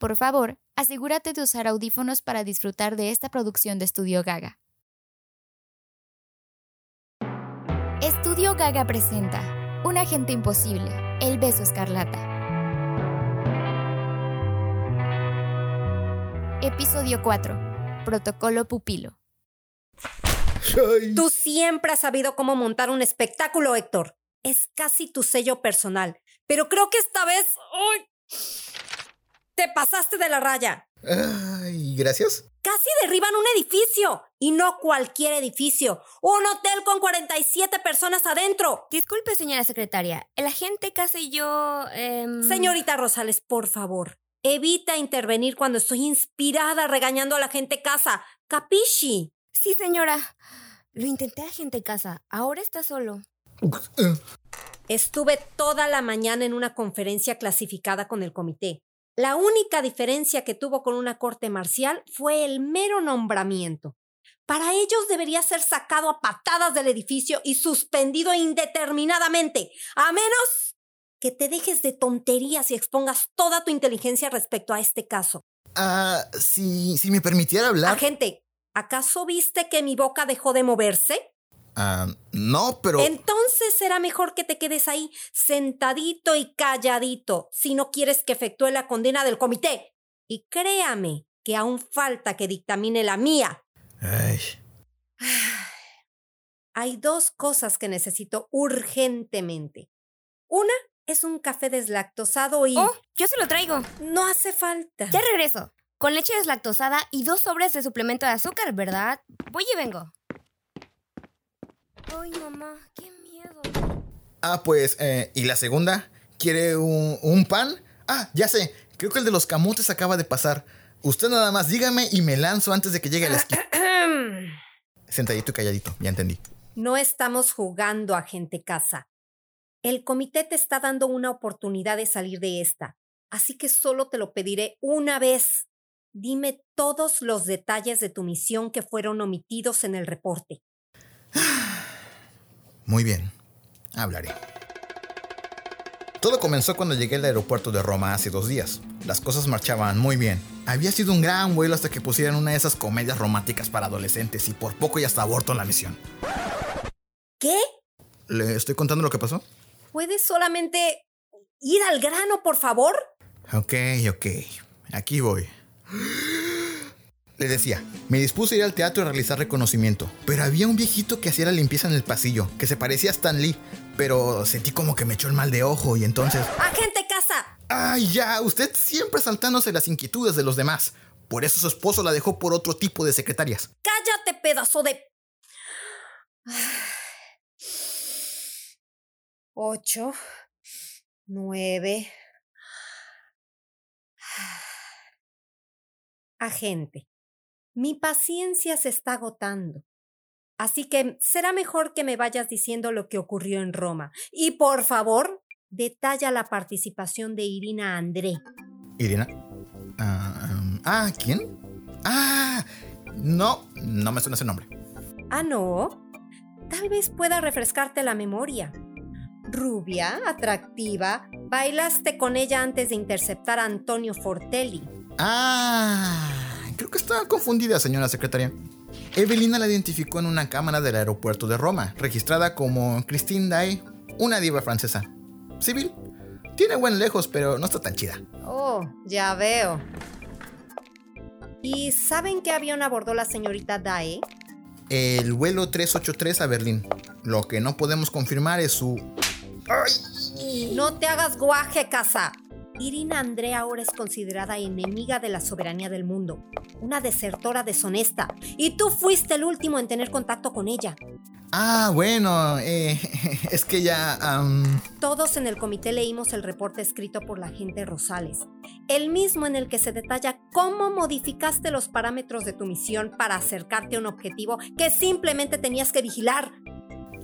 Por favor, asegúrate de usar audífonos para disfrutar de esta producción de Estudio Gaga. Estudio Gaga presenta Un agente imposible, El beso escarlata. Episodio 4. Protocolo pupilo. Tú siempre has sabido cómo montar un espectáculo, Héctor. Es casi tu sello personal. Pero creo que esta vez... ¡Uy! Te pasaste de la raya. Ay, gracias. Casi derriban un edificio. Y no cualquier edificio. Un hotel con 47 personas adentro. Disculpe, señora secretaria. El agente Casa y yo... em, Señorita Rosales, por favor. Evita intervenir cuando estoy inspirada regañando a la gente casa. ¿Capisci? Sí, señora. Lo intenté, agente Casa. Ahora está solo. Estuve toda la mañana en una conferencia clasificada con el comité. La única diferencia que tuvo con una corte marcial fue el mero nombramiento. Para ellos debería ser sacado a patadas del edificio y suspendido indeterminadamente, a menos que te dejes de tonterías y expongas toda tu inteligencia respecto a este caso. Ah, si, si me permitiera hablar. Agente, ¿acaso viste que mi boca dejó de moverse? Ah, no, pero. Entonces será mejor que te quedes ahí sentadito y calladito si no quieres que efectúe la condena del comité. Y créame que aún falta que dictamine la mía. Ay, Hay dos cosas que necesito urgentemente. Una es un café deslactosado y Oh, yo se lo traigo. no hace falta. Ya regreso. Con leche deslactosada y dos sobres de suplemento de azúcar, ¿verdad? Voy y vengo. Ay, mamá, qué miedo. Ah, pues, eh, ¿y la segunda? ¿Quiere un, un pan? Ah, ya sé. Creo que el de los camotes acaba de pasar. Usted nada más dígame y me lanzo antes de que llegue a la esquina. Sentadito y calladito, ya entendí. No estamos jugando a gente casa. El comité te está dando una oportunidad de salir de esta, así que solo te lo pediré una vez. Dime todos los detalles de tu misión que fueron omitidos en el reporte. Muy bien, hablaré. Todo comenzó cuando llegué al aeropuerto de Roma hace dos días. Las cosas marchaban muy bien. Había sido un gran vuelo hasta que pusieran una de esas comedias románticas para adolescentes y por poco ya hasta aborto en la misión. ¿Qué? ¿Le estoy contando lo que pasó? ¿Puedes solamente ir al grano, por favor? Ok, ok. Aquí voy. Le decía, me dispuse a ir al teatro a realizar reconocimiento, pero había un viejito que hacía la limpieza en el pasillo, que se parecía a Stan Lee, pero sentí como que me echó el mal de ojo y entonces... ¡Agente casa! ¡Ay, ya! Usted siempre saltándose las inquietudes de los demás. Por eso su esposo la dejó por otro tipo de secretarias. ¡Cállate, pedazo de... Ocho, nueve... Agente, mi paciencia se está agotando. Así que será mejor que me vayas diciendo lo que ocurrió en Roma. Y por favor, detalla la participación de Irina André. Irina. Ah, ¿quién? Ah, no, no me suena ese nombre. Ah, no. Tal vez pueda refrescarte la memoria. Rubia, atractiva, bailaste con ella antes de interceptar a Antonio Fortelli. Ah, creo que está confundida, señora secretaria. Evelina la identificó en una cámara del aeropuerto de Roma, registrada como Christine Day, una diva francesa. Civil. Tiene buen lejos, pero no está tan chida. Oh, ya veo. ¿Y saben qué avión abordó la señorita Dae? El vuelo 383 a Berlín. Lo que no podemos confirmar es su... No te hagas guaje, casa. Irina André ahora es considerada enemiga de la soberanía del mundo, una desertora deshonesta, y tú fuiste el último en tener contacto con ella. Ah, bueno, eh, es que ya... Todos en el comité leímos el reporte escrito por la agente Rosales, el mismo en el que se detalla cómo modificaste los parámetros de tu misión para acercarte a un objetivo que simplemente tenías que vigilar,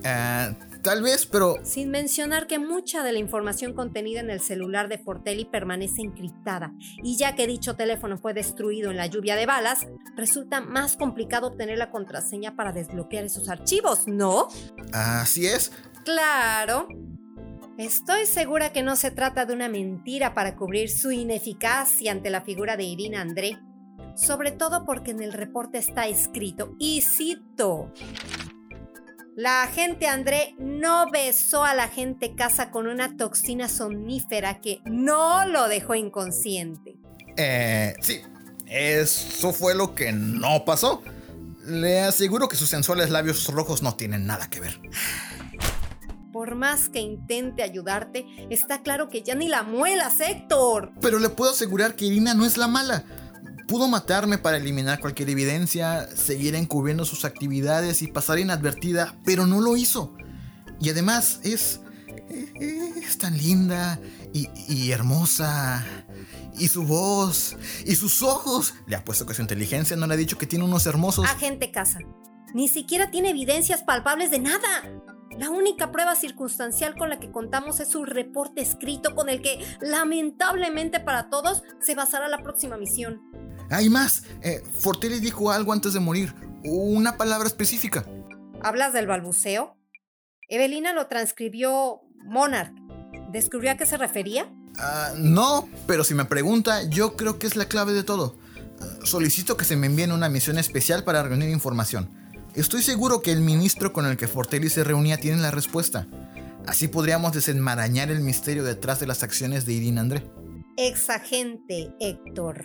ah, tal vez, pero... sin mencionar que mucha de la información contenida en el celular de Fortelli permanece encriptada, y ya que dicho teléfono fue destruido en la lluvia de balas, resulta más complicado obtener la contraseña para desbloquear esos archivos, ¿no? Así es. Claro. Estoy segura que no se trata de una mentira para cubrir su ineficacia ante la figura de Irina André, sobre todo porque en el reporte está escrito, y cito, la agente André no besó a la agente Casa con una toxina somnífera que no lo dejó inconsciente. Eh, sí, eso fue lo que no pasó. Le aseguro que sus sensuales labios rojos no tienen nada que ver. Por más que intente ayudarte, está claro que ya ni la muelas, Héctor. Pero le puedo asegurar que Irina no es la mala. Pudo matarme para eliminar cualquier evidencia, seguir encubriendo sus actividades y pasar inadvertida, pero no lo hizo. Y además es... es tan linda y, hermosa y su voz, y sus ojos. Le apuesto que su inteligencia no le ha dicho que tiene unos hermosos. Agente Casa, ni siquiera tiene evidencias palpables de nada. La única prueba circunstancial con la que contamos es su reporte escrito con el que, lamentablemente para todos, se basará la próxima misión. Hay más. Eh, Fortelli dijo algo antes de morir. Una palabra específica. ¿Hablas del balbuceo? Evelina lo transcribió Monarch. ¿Descubrió a qué se refería? Ah, no, pero si me pregunta, yo creo que es la clave de todo. Ah, solicito que se me envíen una misión especial para reunir información. Estoy seguro que el ministro con el que Fortelli se reunía tiene la respuesta. Así podríamos desenmarañar el misterio detrás de las acciones de Irina André. Exagente, Héctor.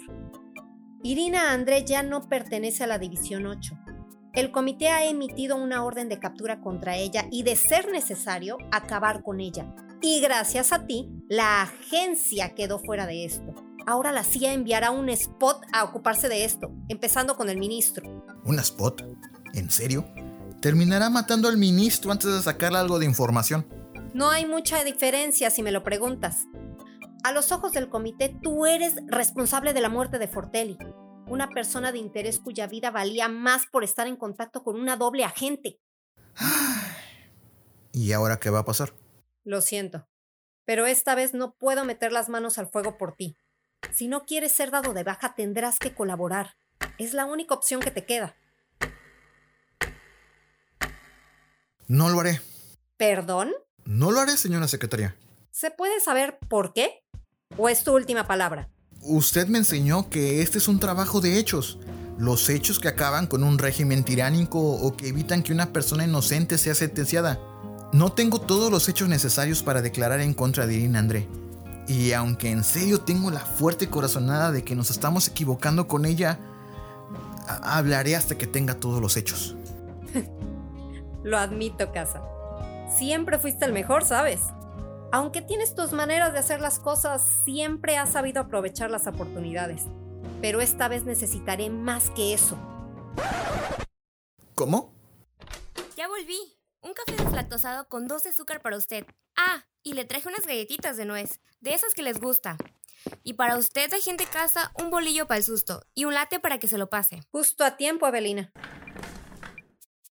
Irina André ya no pertenece a la División 8. El comité ha emitido una orden de captura contra ella y, de ser necesario, acabar con ella. Y gracias a ti, la agencia quedó fuera de esto. Ahora la CIA enviará un spot a ocuparse de esto, empezando con el ministro. ¿Un spot? ¿En serio? Terminará matando al ministro antes de sacarle algo de información. No hay mucha diferencia si me lo preguntas. A los ojos del comité, tú eres responsable de la muerte de Fortelli, una persona de interés cuya vida valía más por estar en contacto con una doble agente. ¿Y ahora qué va a pasar? Lo siento, pero esta vez no puedo meter las manos al fuego por ti. Si no quieres ser dado de baja, tendrás que colaborar. Es la única opción que te queda. No lo haré. ¿Perdón? No lo haré, señora secretaria. ¿Se puede saber por qué? ¿O es tu última palabra? Usted me enseñó que este es un trabajo de hechos. Los hechos que acaban con un régimen tiránico o que evitan que una persona inocente sea sentenciada. No tengo todos los hechos necesarios para declarar en contra de Irina André. Y aunque en serio tengo la fuerte corazonada de que nos estamos equivocando con ella, hablaré hasta que tenga todos los hechos. Lo admito, Casa. Siempre fuiste el mejor, ¿sabes? Aunque tienes tus maneras de hacer las cosas, siempre has sabido aprovechar las oportunidades. Pero esta vez necesitaré más que eso. ¿Cómo? Ya volví. Un café deslactosado con dos de azúcar para usted. Ah, y le traje unas galletitas de nuez, de esas que les gusta. Y para usted, gente casa, un bolillo para el susto y un late para que se lo pase. Justo a tiempo, Evelina.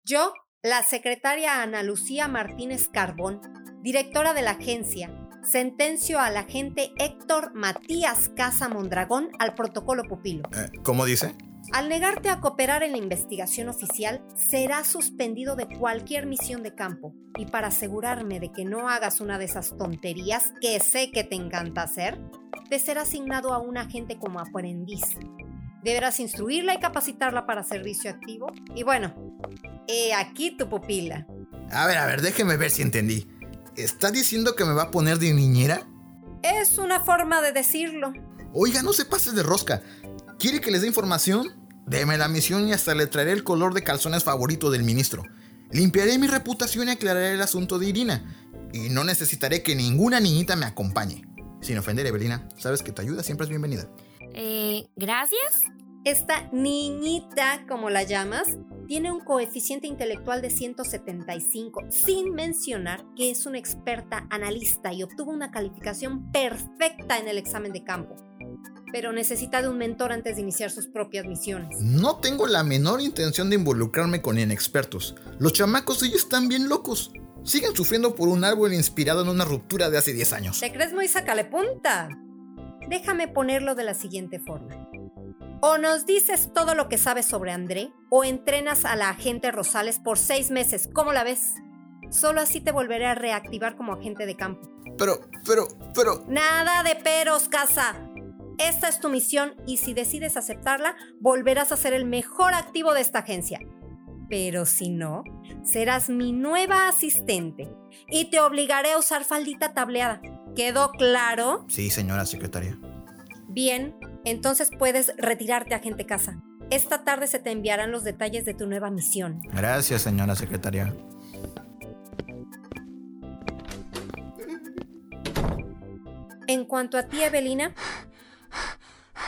Yo, la secretaria Ana Lucía Martínez Carbón, directora de la agencia, sentencio al agente Héctor Matías Casa Mondragón al protocolo pupilo. Eh, ¿Cómo dice? Al negarte a cooperar en la investigación oficial, será suspendido de cualquier misión de campo. Y para asegurarme de que no hagas una de esas tonterías que sé que te encanta hacer, te será asignado a un agente como aprendiz. Deberás instruirla y capacitarla para servicio activo. Y bueno, he aquí tu pupila. A ver, a ver, déjeme ver si entendí. ¿Está diciendo que me va a poner de niñera? Es una forma de decirlo. Oiga, no se pase de rosca. ¿Quiere que les dé información? Deme la misión y hasta le traeré el color de calzones favorito del ministro. Limpiaré mi reputación y aclararé el asunto de Irina. Y no necesitaré que ninguna niñita me acompañe. Sin ofender, Evelina, sabes que tu ayuda siempre es bienvenida. Eh, ¿gracias? Esta niñita, como la llamas, tiene un coeficiente intelectual de 175, sin mencionar que es una experta analista y obtuvo una calificación perfecta en el examen de campo pero necesita de un mentor antes de iniciar sus propias misiones. No tengo la menor intención de involucrarme con inexpertos. Los chamacos ellos están bien locos. Siguen sufriendo por un árbol inspirado en una ruptura de hace 10 años. ¿Te crees muy punta? Déjame ponerlo de la siguiente forma. O nos dices todo lo que sabes sobre André, o entrenas a la agente Rosales por seis meses. ¿Cómo la ves? Solo así te volveré a reactivar como agente de campo. pero, pero, pero... Nada de peros, casa. Esta es tu misión y si decides aceptarla, volverás a ser el mejor activo de esta agencia. Pero si no, serás mi nueva asistente y te obligaré a usar faldita tableada. ¿Quedó claro? Sí, señora secretaria. Bien, entonces puedes retirarte, agente casa. Esta tarde se te enviarán los detalles de tu nueva misión. Gracias, señora secretaria. En cuanto a ti, Evelina.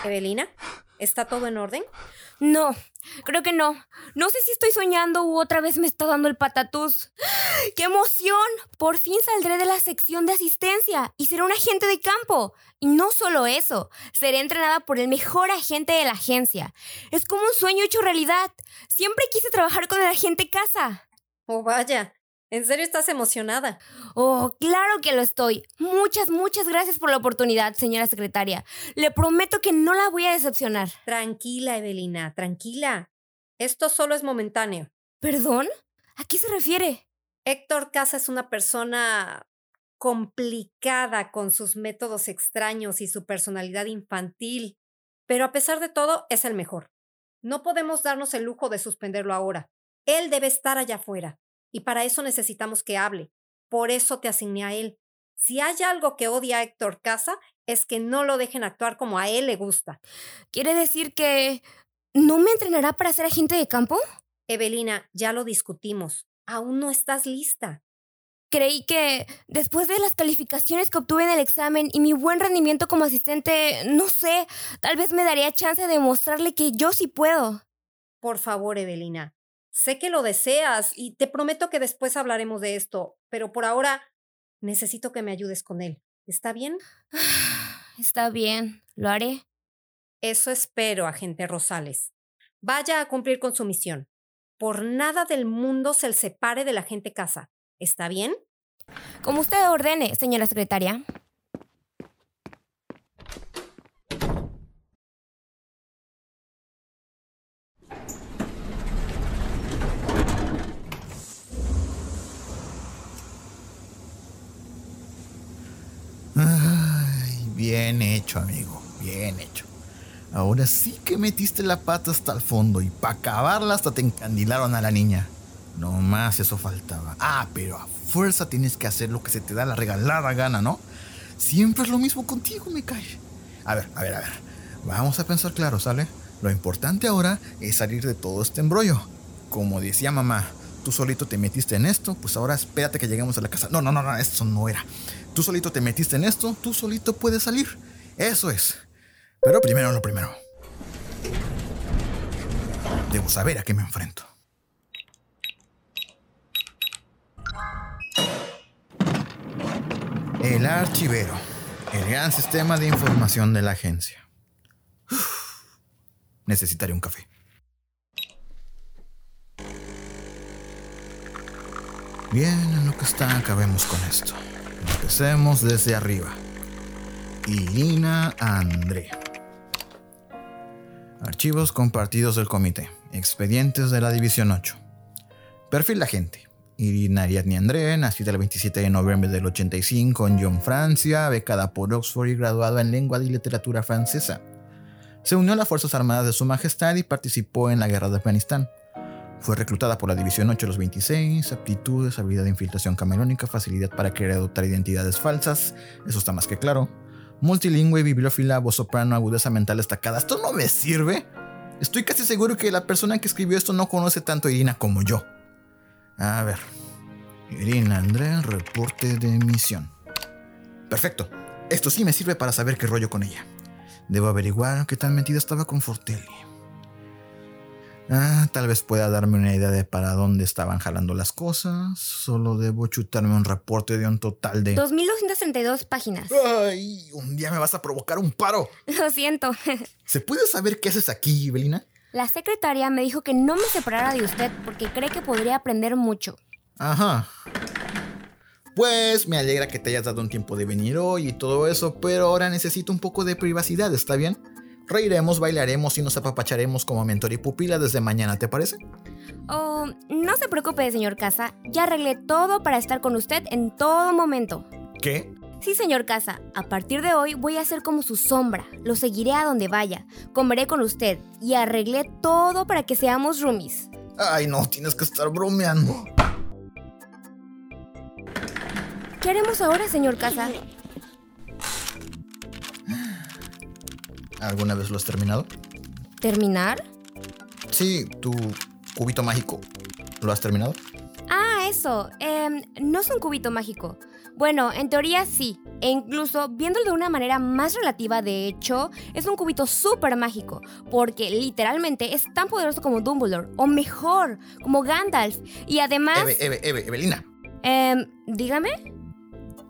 Evelina, ¿está todo en orden? No, creo que no. No sé si estoy soñando u otra vez me está dando el patatús. ¡Qué emoción! Por fin saldré de la sección de asistencia y seré un agente de campo. Y no solo eso, seré entrenada por el mejor agente de la agencia. Es como un sueño hecho realidad. Siempre quise trabajar con el agente casa. Oh, vaya. ¿En serio estás emocionada? Oh, claro que lo estoy. Muchas, muchas gracias por la oportunidad, señora secretaria. Le prometo que no la voy a decepcionar. Tranquila, Evelina, tranquila. Esto solo es momentáneo. ¿Perdón? ¿A qué se refiere? Héctor Casa es una persona complicada con sus métodos extraños y su personalidad infantil, pero a pesar de todo es el mejor. No podemos darnos el lujo de suspenderlo ahora. Él debe estar allá afuera. Y para eso necesitamos que hable. Por eso te asigné a él. Si hay algo que odia a Héctor Casa, es que no lo dejen actuar como a él le gusta. ¿Quiere decir que no me entrenará para ser agente de campo? Evelina, ya lo discutimos. Aún no estás lista. Creí que después de las calificaciones que obtuve en el examen y mi buen rendimiento como asistente, no sé, tal vez me daría chance de mostrarle que yo sí puedo. Por favor, Evelina, Sé que lo deseas y te prometo que después hablaremos de esto, pero por ahora necesito que me ayudes con él. ¿Está bien? Está bien, lo haré. Eso espero, agente Rosales. Vaya a cumplir con su misión. Por nada del mundo se le separe de la gente casa. ¿Está bien? Como usted ordene, señora secretaria. Ay, bien hecho, amigo, bien hecho. Ahora sí que metiste la pata hasta el fondo y para acabarla hasta te encandilaron a la niña. No más eso faltaba. Ah, pero a fuerza tienes que hacer lo que se te da la regalada gana, ¿no? Siempre es lo mismo contigo, me cae. A ver, a ver, a ver. Vamos a pensar claro, ¿sale? Lo importante ahora es salir de todo este embrollo. Como decía mamá, tú solito te metiste en esto, pues ahora espérate que lleguemos a la casa. No, no, no, no, eso no era. Tú solito te metiste en esto, tú solito puedes salir. Eso es. Pero primero lo primero. Debo saber a qué me enfrento. El archivero. El gran sistema de información de la agencia. necesitaré un café. Bien, en lo que está, acabemos con esto. Empecemos desde arriba. Irina André. Archivos compartidos del comité. Expedientes de la División 8. Perfil la gente. Irina Ariadne André, nacida el 27 de noviembre del 85 en Lyon, Francia, becada por Oxford y graduada en lengua y literatura francesa. Se unió a las Fuerzas Armadas de Su Majestad y participó en la Guerra de Afganistán. Fue reclutada por la División 8 de los 26, aptitudes, habilidad de infiltración camerónica, facilidad para querer adoptar identidades falsas, eso está más que claro. Multilingüe, bibliófila, voz soprano, agudeza mental destacada. ¿Esto no me sirve? Estoy casi seguro que la persona que escribió esto no conoce tanto a Irina como yo. A ver. Irina André, reporte de misión. Perfecto. Esto sí me sirve para saber qué rollo con ella. Debo averiguar qué tan metida estaba con Fortelli. Ah, tal vez pueda darme una idea de para dónde estaban jalando las cosas. Solo debo chutarme un reporte de un total de... 2.232 páginas. ¡Ay! Un día me vas a provocar un paro. Lo siento. ¿Se puede saber qué haces aquí, Belina? La secretaria me dijo que no me separara de usted porque cree que podría aprender mucho. Ajá. Pues me alegra que te hayas dado un tiempo de venir hoy y todo eso, pero ahora necesito un poco de privacidad, ¿está bien? Reiremos, bailaremos y nos apapacharemos como mentor y pupila desde mañana, ¿te parece? Oh, no se preocupe, señor Casa. Ya arreglé todo para estar con usted en todo momento. ¿Qué? Sí, señor Casa, a partir de hoy voy a ser como su sombra. Lo seguiré a donde vaya, comeré con usted y arreglé todo para que seamos roomies. Ay, no, tienes que estar bromeando. ¿Qué haremos ahora, señor Casa? ¿Alguna vez lo has terminado? ¿Terminar? Sí, tu cubito mágico. ¿Lo has terminado? Ah, eso. Em, no es un cubito mágico. Bueno, en teoría sí. E incluso, viéndolo de una manera más relativa, de hecho, es un cubito súper mágico. Porque literalmente es tan poderoso como Dumbledore. O mejor, como Gandalf. Y además... Eve, Eve, Eve, Evelina. Em, dígame.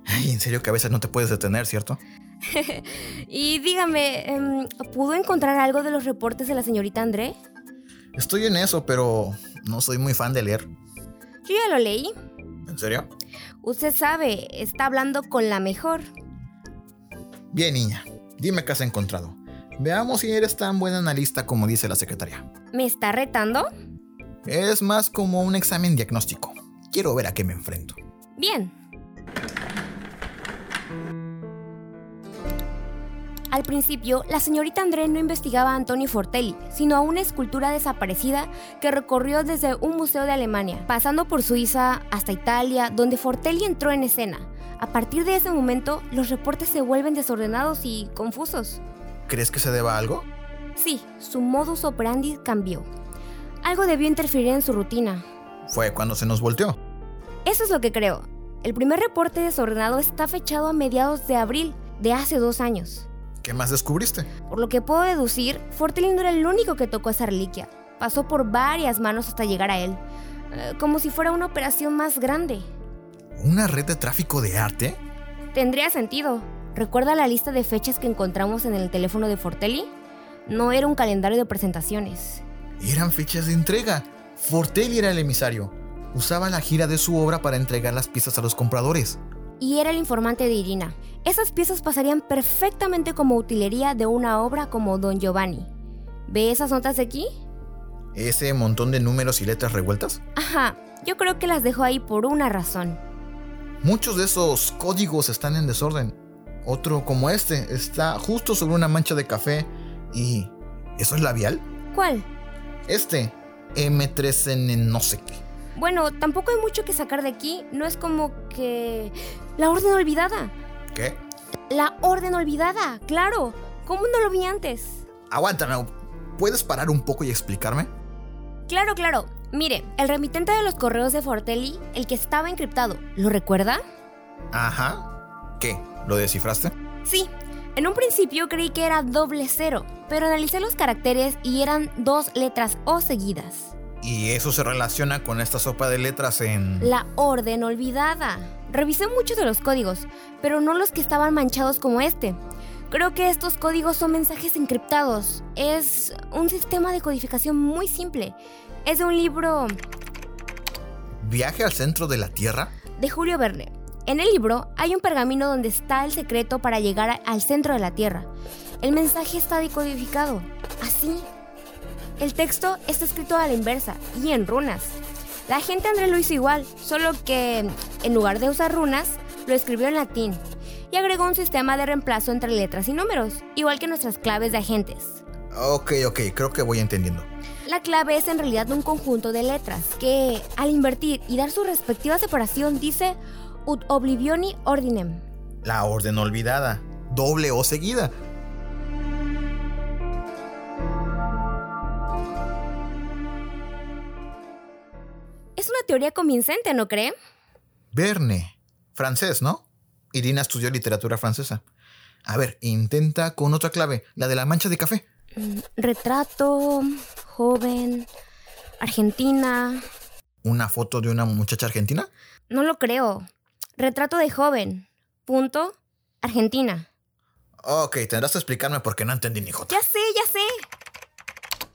Ay, en serio que a veces no te puedes detener, ¿cierto? y dígame, em, ¿pudo encontrar algo de los reportes de la señorita André? Estoy en eso, pero no soy muy fan de leer. Yo ya lo leí. ¿En serio? Usted sabe, está hablando con la mejor. Bien, niña. Dime qué has encontrado. Veamos si eres tan buena analista como dice la secretaria. ¿Me está retando? Es más como un examen diagnóstico. Quiero ver a qué me enfrento. Bien. Al principio, la señorita André no investigaba a Antonio Fortelli, sino a una escultura desaparecida que recorrió desde un museo de Alemania, pasando por Suiza hasta Italia, donde Fortelli entró en escena. A partir de ese momento, los reportes se vuelven desordenados y confusos. ¿Crees que se deba a algo? Sí, su modus operandi cambió. Algo debió interferir en su rutina. Fue cuando se nos volteó. Eso es lo que creo. El primer reporte desordenado está fechado a mediados de abril de hace dos años. ¿Qué más descubriste? Por lo que puedo deducir, Fortelli no era el único que tocó esa reliquia. Pasó por varias manos hasta llegar a él, eh, como si fuera una operación más grande. ¿Una red de tráfico de arte? Tendría sentido. ¿Recuerda la lista de fechas que encontramos en el teléfono de Fortelli? No era un calendario de presentaciones. Eran fechas de entrega. Fortelli era el emisario. Usaba la gira de su obra para entregar las piezas a los compradores y era el informante de Irina. Esas piezas pasarían perfectamente como utilería de una obra como Don Giovanni. ¿Ve esas notas de aquí? ¿Ese montón de números y letras revueltas? Ajá, yo creo que las dejo ahí por una razón. Muchos de esos códigos están en desorden. Otro como este está justo sobre una mancha de café y... ¿Eso es labial? ¿Cuál? Este, M3N no sé qué. Bueno, tampoco hay mucho que sacar de aquí. No es como que... La orden olvidada. ¿Qué? La orden olvidada, claro. ¿Cómo no lo vi antes? Aguántame. ¿Puedes parar un poco y explicarme? Claro, claro. Mire, el remitente de los correos de Fortelli, el que estaba encriptado, ¿lo recuerda? Ajá. ¿Qué? ¿Lo descifraste? Sí. En un principio creí que era doble cero, pero analicé los caracteres y eran dos letras O seguidas. Y eso se relaciona con esta sopa de letras en... La orden olvidada. Revisé muchos de los códigos, pero no los que estaban manchados como este. Creo que estos códigos son mensajes encriptados. Es un sistema de codificación muy simple. Es de un libro... ¿Viaje al centro de la Tierra? De Julio Verne. En el libro hay un pergamino donde está el secreto para llegar al centro de la Tierra. El mensaje está decodificado. Así, el texto está escrito a la inversa y en runas. La gente André lo hizo igual, solo que en lugar de usar runas, lo escribió en latín y agregó un sistema de reemplazo entre letras y números, igual que nuestras claves de agentes. Ok, ok, creo que voy entendiendo. La clave es en realidad un conjunto de letras que, al invertir y dar su respectiva separación, dice ut oblivioni ordinem. La orden olvidada, doble o seguida. Es una teoría convincente, ¿no cree? Verne. Francés, ¿no? Irina estudió literatura francesa. A ver, intenta con otra clave, la de la mancha de café. Mm, retrato, joven, Argentina. ¿Una foto de una muchacha argentina? No lo creo. Retrato de joven. Punto. Argentina. Ok, tendrás que explicarme por qué no entendí ni jota. Ya sé, ya sé.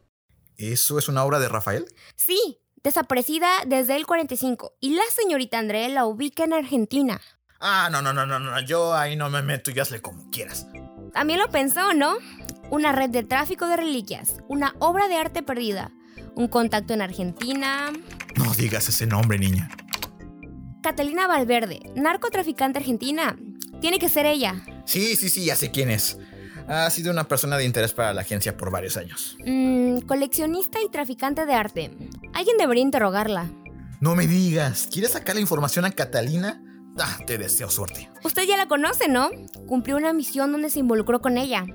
¿Eso es una obra de Rafael? Sí, desaparecida desde el 45 y la señorita André la ubica en Argentina. Ah, no, no, no, no, no, yo ahí no me meto y hazle como quieras. También lo pensó, ¿no? Una red de tráfico de reliquias, una obra de arte perdida, un contacto en Argentina. No digas ese nombre, niña. Catalina Valverde, narcotraficante argentina. Tiene que ser ella. Sí, sí, sí, ya sé quién es. Ha sido una persona de interés para la agencia por varios años. Mm, coleccionista y traficante de arte. Alguien debería interrogarla. No me digas, ¿quieres sacar la información a Catalina? Ah, te deseo suerte. Usted ya la conoce, ¿no? Cumplió una misión donde se involucró con ella.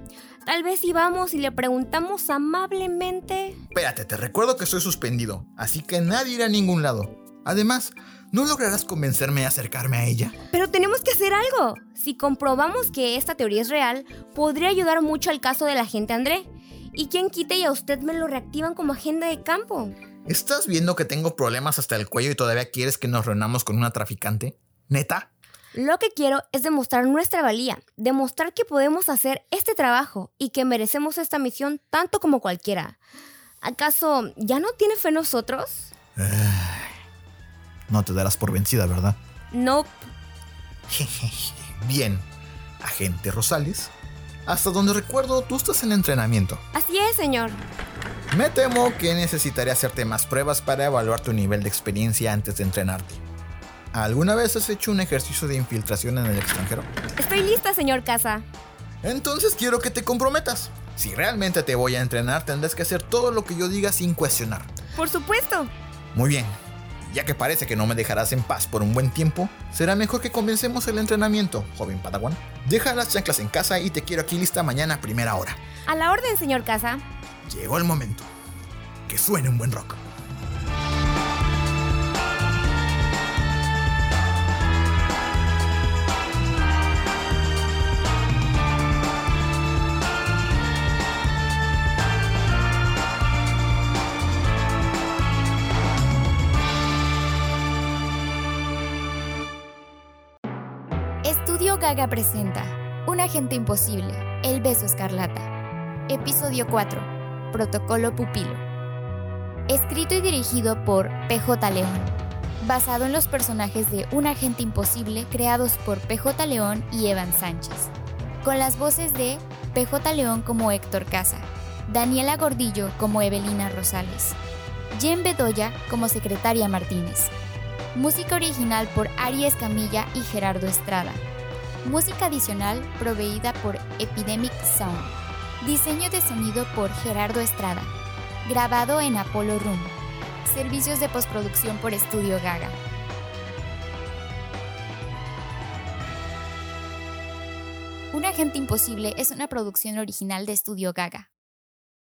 Tal vez si vamos y le preguntamos amablemente. Espérate, te recuerdo que estoy suspendido, así que nadie irá a ningún lado. Además, ¿no lograrás convencerme a acercarme a ella? Pero tenemos que hacer algo. Si comprobamos que esta teoría es real, podría ayudar mucho al caso del agente André. ¿Y quién quite y a usted me lo reactivan como agente de campo? ¿Estás viendo que tengo problemas hasta el cuello y todavía quieres que nos reunamos con una traficante? ¿Neta? Lo que quiero es demostrar nuestra valía, demostrar que podemos hacer este trabajo y que merecemos esta misión tanto como cualquiera. ¿Acaso ya no tiene fe en nosotros? no te darás por vencida, ¿verdad? No. Bien, agente Rosales. Hasta donde recuerdo, tú estás en entrenamiento. Así es, señor. Me temo que necesitaré hacerte más pruebas para evaluar tu nivel de experiencia antes de entrenarte. ¿Alguna vez has hecho un ejercicio de infiltración en el extranjero? Estoy lista, señor Casa. Entonces quiero que te comprometas. Si realmente te voy a entrenar, tendrás que hacer todo lo que yo diga sin cuestionar. Por supuesto. Muy bien. Ya que parece que no me dejarás en paz por un buen tiempo, será mejor que comencemos el entrenamiento, joven Padawan. Deja las chanclas en casa y te quiero aquí lista mañana a primera hora. A la orden, señor Casa. Llegó el momento. Que suene un buen rock. Estudio Gaga presenta Un agente imposible, El beso escarlata. Episodio 4. Protocolo Pupilo. Escrito y dirigido por PJ León. Basado en los personajes de Un agente imposible creados por PJ León y Evan Sánchez. Con las voces de PJ León como Héctor Casa, Daniela Gordillo como Evelina Rosales, Jen Bedoya como Secretaria Martínez. Música original por Ari Escamilla y Gerardo Estrada. Música adicional proveída por Epidemic Sound. Diseño de sonido por Gerardo Estrada. Grabado en Apollo Room. Servicios de postproducción por Estudio Gaga. Un agente imposible es una producción original de Estudio Gaga.